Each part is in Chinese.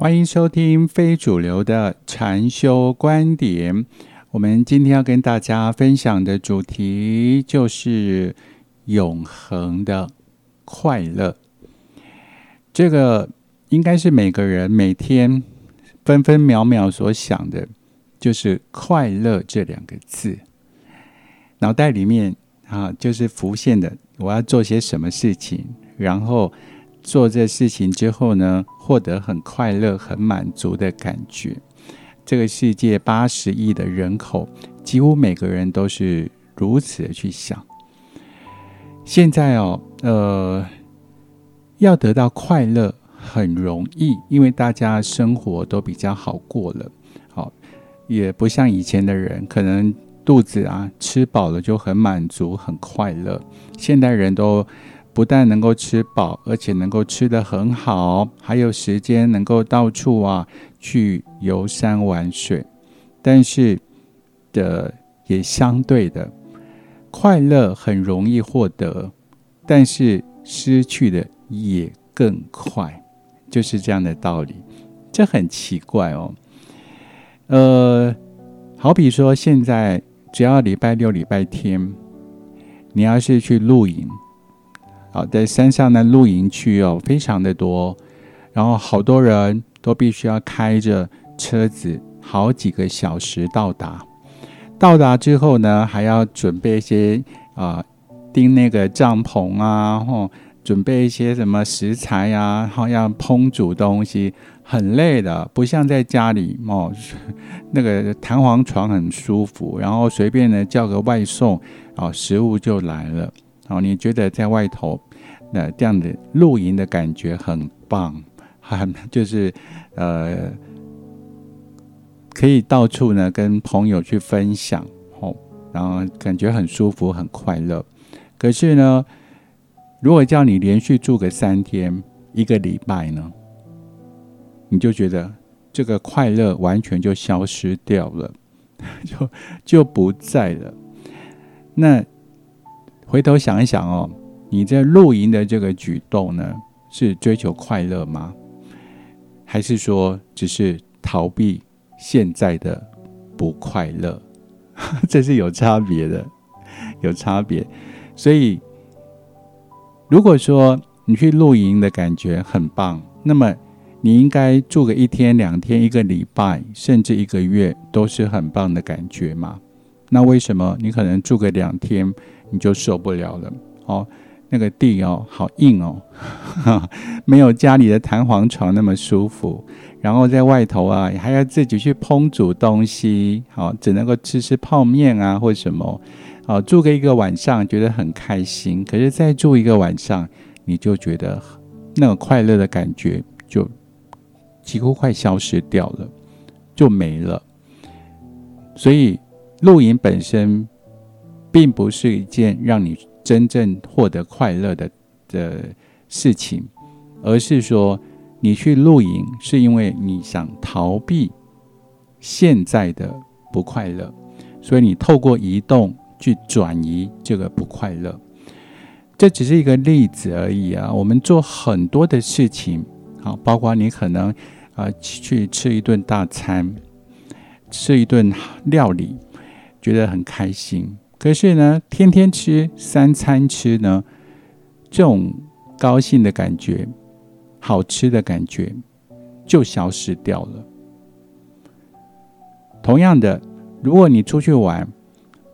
欢迎收听非主流的禅修观点。我们今天要跟大家分享的主题就是永恒的快乐。这个应该是每个人每天分分秒秒所想的，就是快乐这两个字。脑袋里面啊，就是浮现的，我要做些什么事情，然后。做这事情之后呢，获得很快乐、很满足的感觉。这个世界八十亿的人口，几乎每个人都是如此的去想。现在哦，呃，要得到快乐很容易，因为大家生活都比较好过了。好，也不像以前的人，可能肚子啊吃饱了就很满足、很快乐。现代人都。不但能够吃饱，而且能够吃得很好，还有时间能够到处啊去游山玩水。但是的也相对的，快乐很容易获得，但是失去的也更快，就是这样的道理。这很奇怪哦。呃，好比说现在只要礼拜六、礼拜天，你要是去露营。好，在山上的露营区哦，非常的多，然后好多人都必须要开着车子好几个小时到达。到达之后呢，还要准备一些啊，钉那个帐篷啊，或准备一些什么食材呀，然后要烹煮东西，很累的，不像在家里哦，那个弹簧床很舒服，然后随便呢叫个外送，哦，食物就来了。哦，你觉得在外头？那这样的露营的感觉很棒，很就是呃，可以到处呢跟朋友去分享哦，然后感觉很舒服很快乐。可是呢，如果叫你连续住个三天一个礼拜呢，你就觉得这个快乐完全就消失掉了，就就不在了。那回头想一想哦。你在露营的这个举动呢，是追求快乐吗？还是说只是逃避现在的不快乐？这是有差别的，有差别。所以，如果说你去露营的感觉很棒，那么你应该住个一天、两天、一个礼拜，甚至一个月，都是很棒的感觉嘛？那为什么你可能住个两天你就受不了了？哦？那个地哦，好硬哦，没有家里的弹簧床那么舒服。然后在外头啊，还要自己去烹煮东西，好，只能够吃吃泡面啊，或什么。好，住个一个晚上觉得很开心，可是再住一个晚上，你就觉得那个快乐的感觉就几乎快消失掉了，就没了。所以露营本身并不是一件让你。真正获得快乐的的事情，而是说你去露营是因为你想逃避现在的不快乐，所以你透过移动去转移这个不快乐。这只是一个例子而已啊！我们做很多的事情，好，包括你可能啊去吃一顿大餐，吃一顿料理，觉得很开心。可是呢，天天吃三餐吃呢，这种高兴的感觉、好吃的感觉就消失掉了。同样的，如果你出去玩，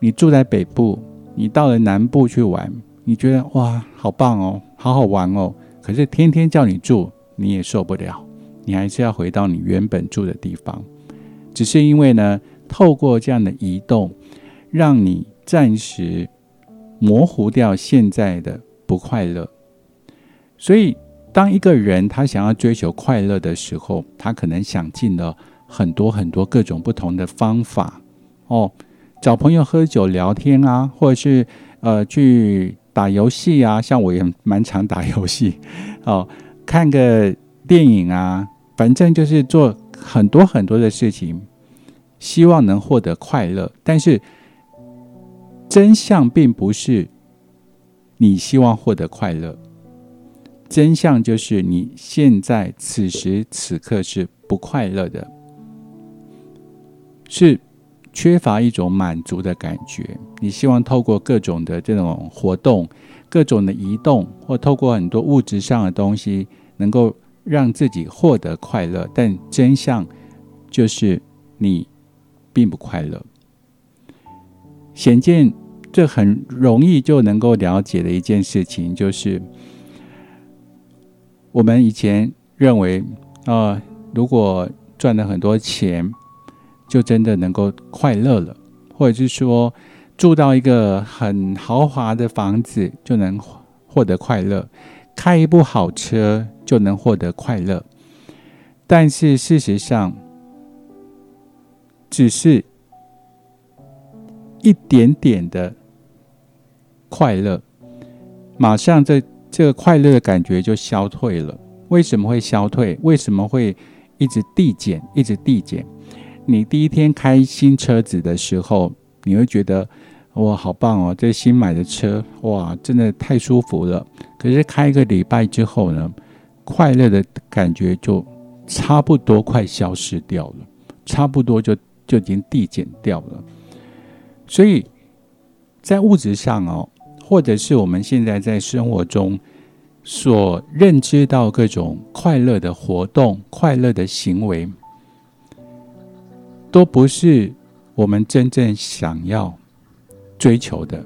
你住在北部，你到了南部去玩，你觉得哇，好棒哦，好好玩哦。可是天天叫你住，你也受不了，你还是要回到你原本住的地方。只是因为呢，透过这样的移动，让你。暂时模糊掉现在的不快乐，所以当一个人他想要追求快乐的时候，他可能想尽了很多很多各种不同的方法哦，找朋友喝酒聊天啊，或者是呃去打游戏啊，像我也蛮常打游戏哦，看个电影啊，反正就是做很多很多的事情，希望能获得快乐，但是。真相并不是你希望获得快乐，真相就是你现在此时此刻是不快乐的，是缺乏一种满足的感觉。你希望透过各种的这种活动、各种的移动，或透过很多物质上的东西，能够让自己获得快乐。但真相就是你并不快乐。显见，这很容易就能够了解的一件事情，就是我们以前认为，啊，如果赚了很多钱，就真的能够快乐了，或者是说住到一个很豪华的房子就能获得快乐，开一部好车就能获得快乐。但是事实上，只是。一点点的快乐，马上这这个快乐的感觉就消退了。为什么会消退？为什么会一直递减？一直递减？你第一天开新车子的时候，你会觉得哇，好棒哦！这新买的车，哇，真的太舒服了。可是开一个礼拜之后呢，快乐的感觉就差不多快消失掉了，差不多就就已经递减掉了。所以，在物质上哦，或者是我们现在在生活中所认知到各种快乐的活动、快乐的行为，都不是我们真正想要追求的，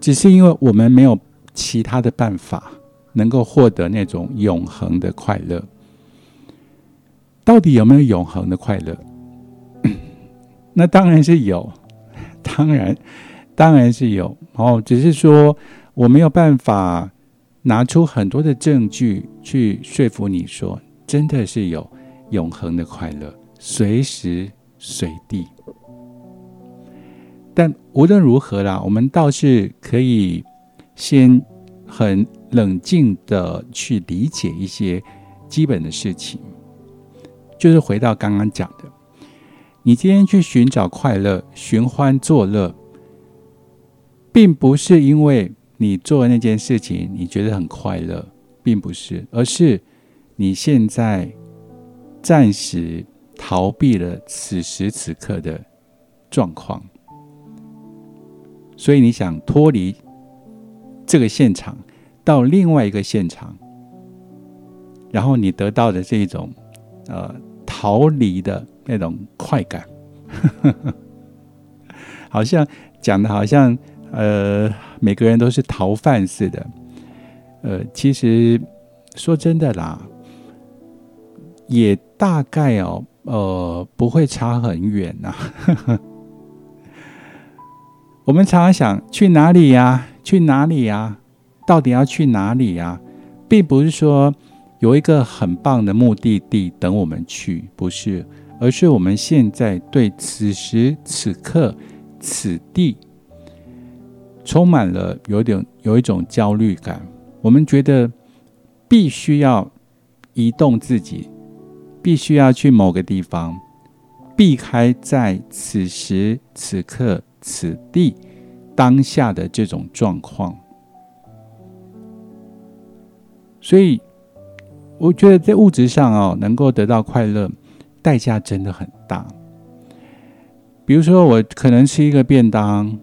只是因为我们没有其他的办法能够获得那种永恒的快乐。到底有没有永恒的快乐？那当然是有。当然，当然是有哦，只是说我没有办法拿出很多的证据去说服你说，真的是有永恒的快乐，随时随地。但无论如何啦，我们倒是可以先很冷静的去理解一些基本的事情，就是回到刚刚讲的。你今天去寻找快乐、寻欢作乐，并不是因为你做那件事情你觉得很快乐，并不是，而是你现在暂时逃避了此时此刻的状况，所以你想脱离这个现场，到另外一个现场，然后你得到的这一种呃逃离的。那种快感，好像讲的好像呃，每个人都是逃犯似的。呃，其实说真的啦，也大概哦，呃，不会差很远呐。我们常常想去哪里呀？去哪里呀？到底要去哪里呀？并不是说有一个很棒的目的地等我们去，不是。而是我们现在对此时此刻此地充满了有点有一种焦虑感。我们觉得必须要移动自己，必须要去某个地方，避开在此时此刻此地当下的这种状况。所以，我觉得在物质上哦，能够得到快乐。代价真的很大。比如说，我可能吃一个便当，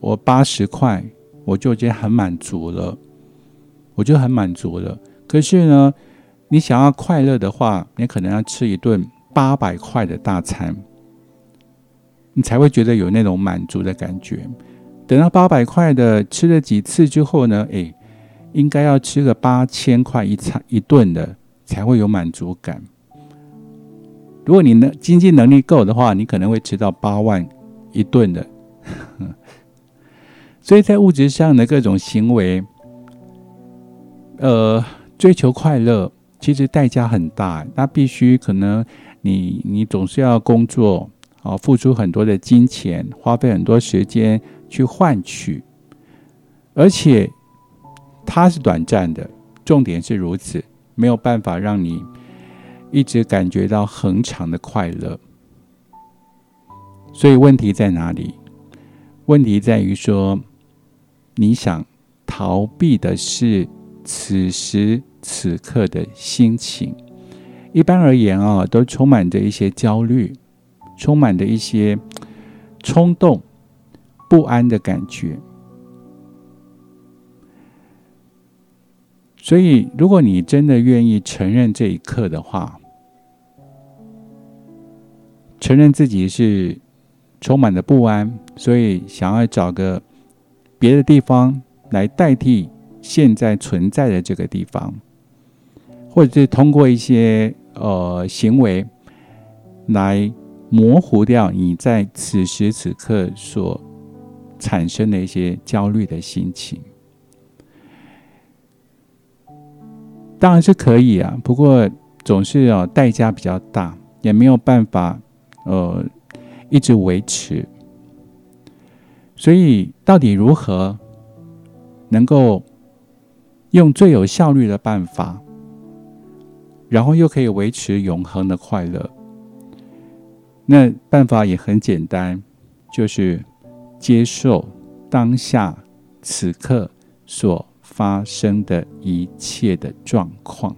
我八十块，我就已经很满足了，我就很满足了。可是呢，你想要快乐的话，你可能要吃一顿八百块的大餐，你才会觉得有那种满足的感觉。等到八百块的吃了几次之后呢，诶，应该要吃个八千块一餐一顿的，才会有满足感。如果你能经济能力够的话，你可能会吃到八万一顿的。所以在物质上的各种行为，呃，追求快乐其实代价很大。那必须可能你你总是要工作啊，付出很多的金钱，花费很多时间去换取，而且它是短暂的。重点是如此，没有办法让你。一直感觉到恒长的快乐，所以问题在哪里？问题在于说，你想逃避的是此时此刻的心情。一般而言啊，都充满着一些焦虑，充满着一些冲动、不安的感觉。所以，如果你真的愿意承认这一刻的话，承认自己是充满了不安，所以想要找个别的地方来代替现在存在的这个地方，或者是通过一些呃行为来模糊掉你在此时此刻所产生的一些焦虑的心情。当然是可以啊，不过总是啊代价比较大，也没有办法呃一直维持。所以到底如何能够用最有效率的办法，然后又可以维持永恒的快乐？那办法也很简单，就是接受当下此刻所。发生的一切的状况，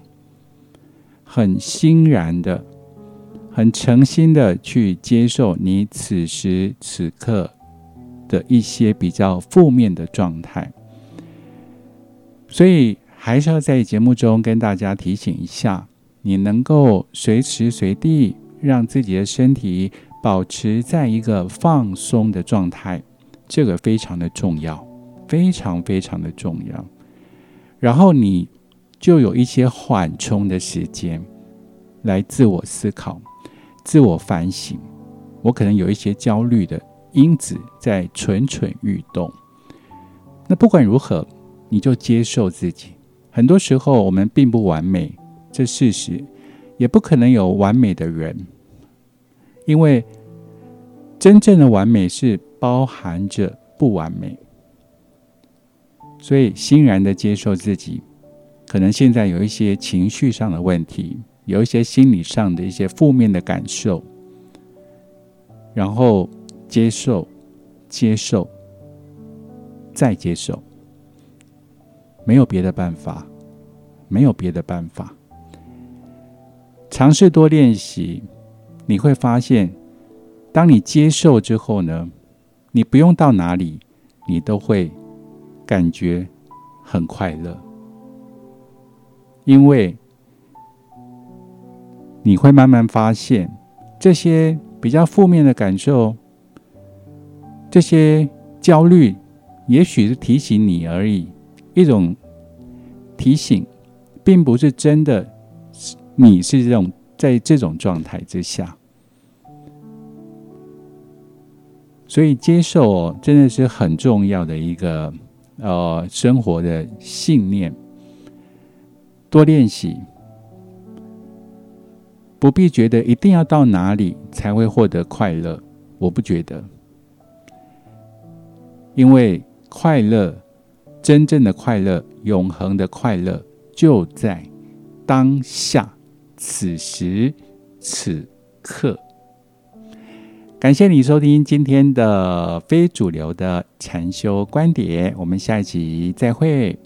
很欣然的、很诚心的去接受你此时此刻的一些比较负面的状态。所以，还是要在节目中跟大家提醒一下：，你能够随时随地让自己的身体保持在一个放松的状态，这个非常的重要，非常非常的重要。然后你就有一些缓冲的时间，来自我思考、自我反省。我可能有一些焦虑的因子在蠢蠢欲动。那不管如何，你就接受自己。很多时候我们并不完美，这事实也不可能有完美的人，因为真正的完美是包含着不完美。所以，欣然的接受自己，可能现在有一些情绪上的问题，有一些心理上的一些负面的感受，然后接受、接受、再接受，没有别的办法，没有别的办法。尝试多练习，你会发现，当你接受之后呢，你不用到哪里，你都会。感觉很快乐，因为你会慢慢发现，这些比较负面的感受，这些焦虑，也许是提醒你而已，一种提醒，并不是真的，你是这种在这种状态之下，所以接受哦，真的是很重要的一个。呃，生活的信念，多练习，不必觉得一定要到哪里才会获得快乐。我不觉得，因为快乐，真正的快乐，永恒的快乐，就在当下，此时此刻。感谢你收听今天的非主流的禅修观点，我们下一集再会。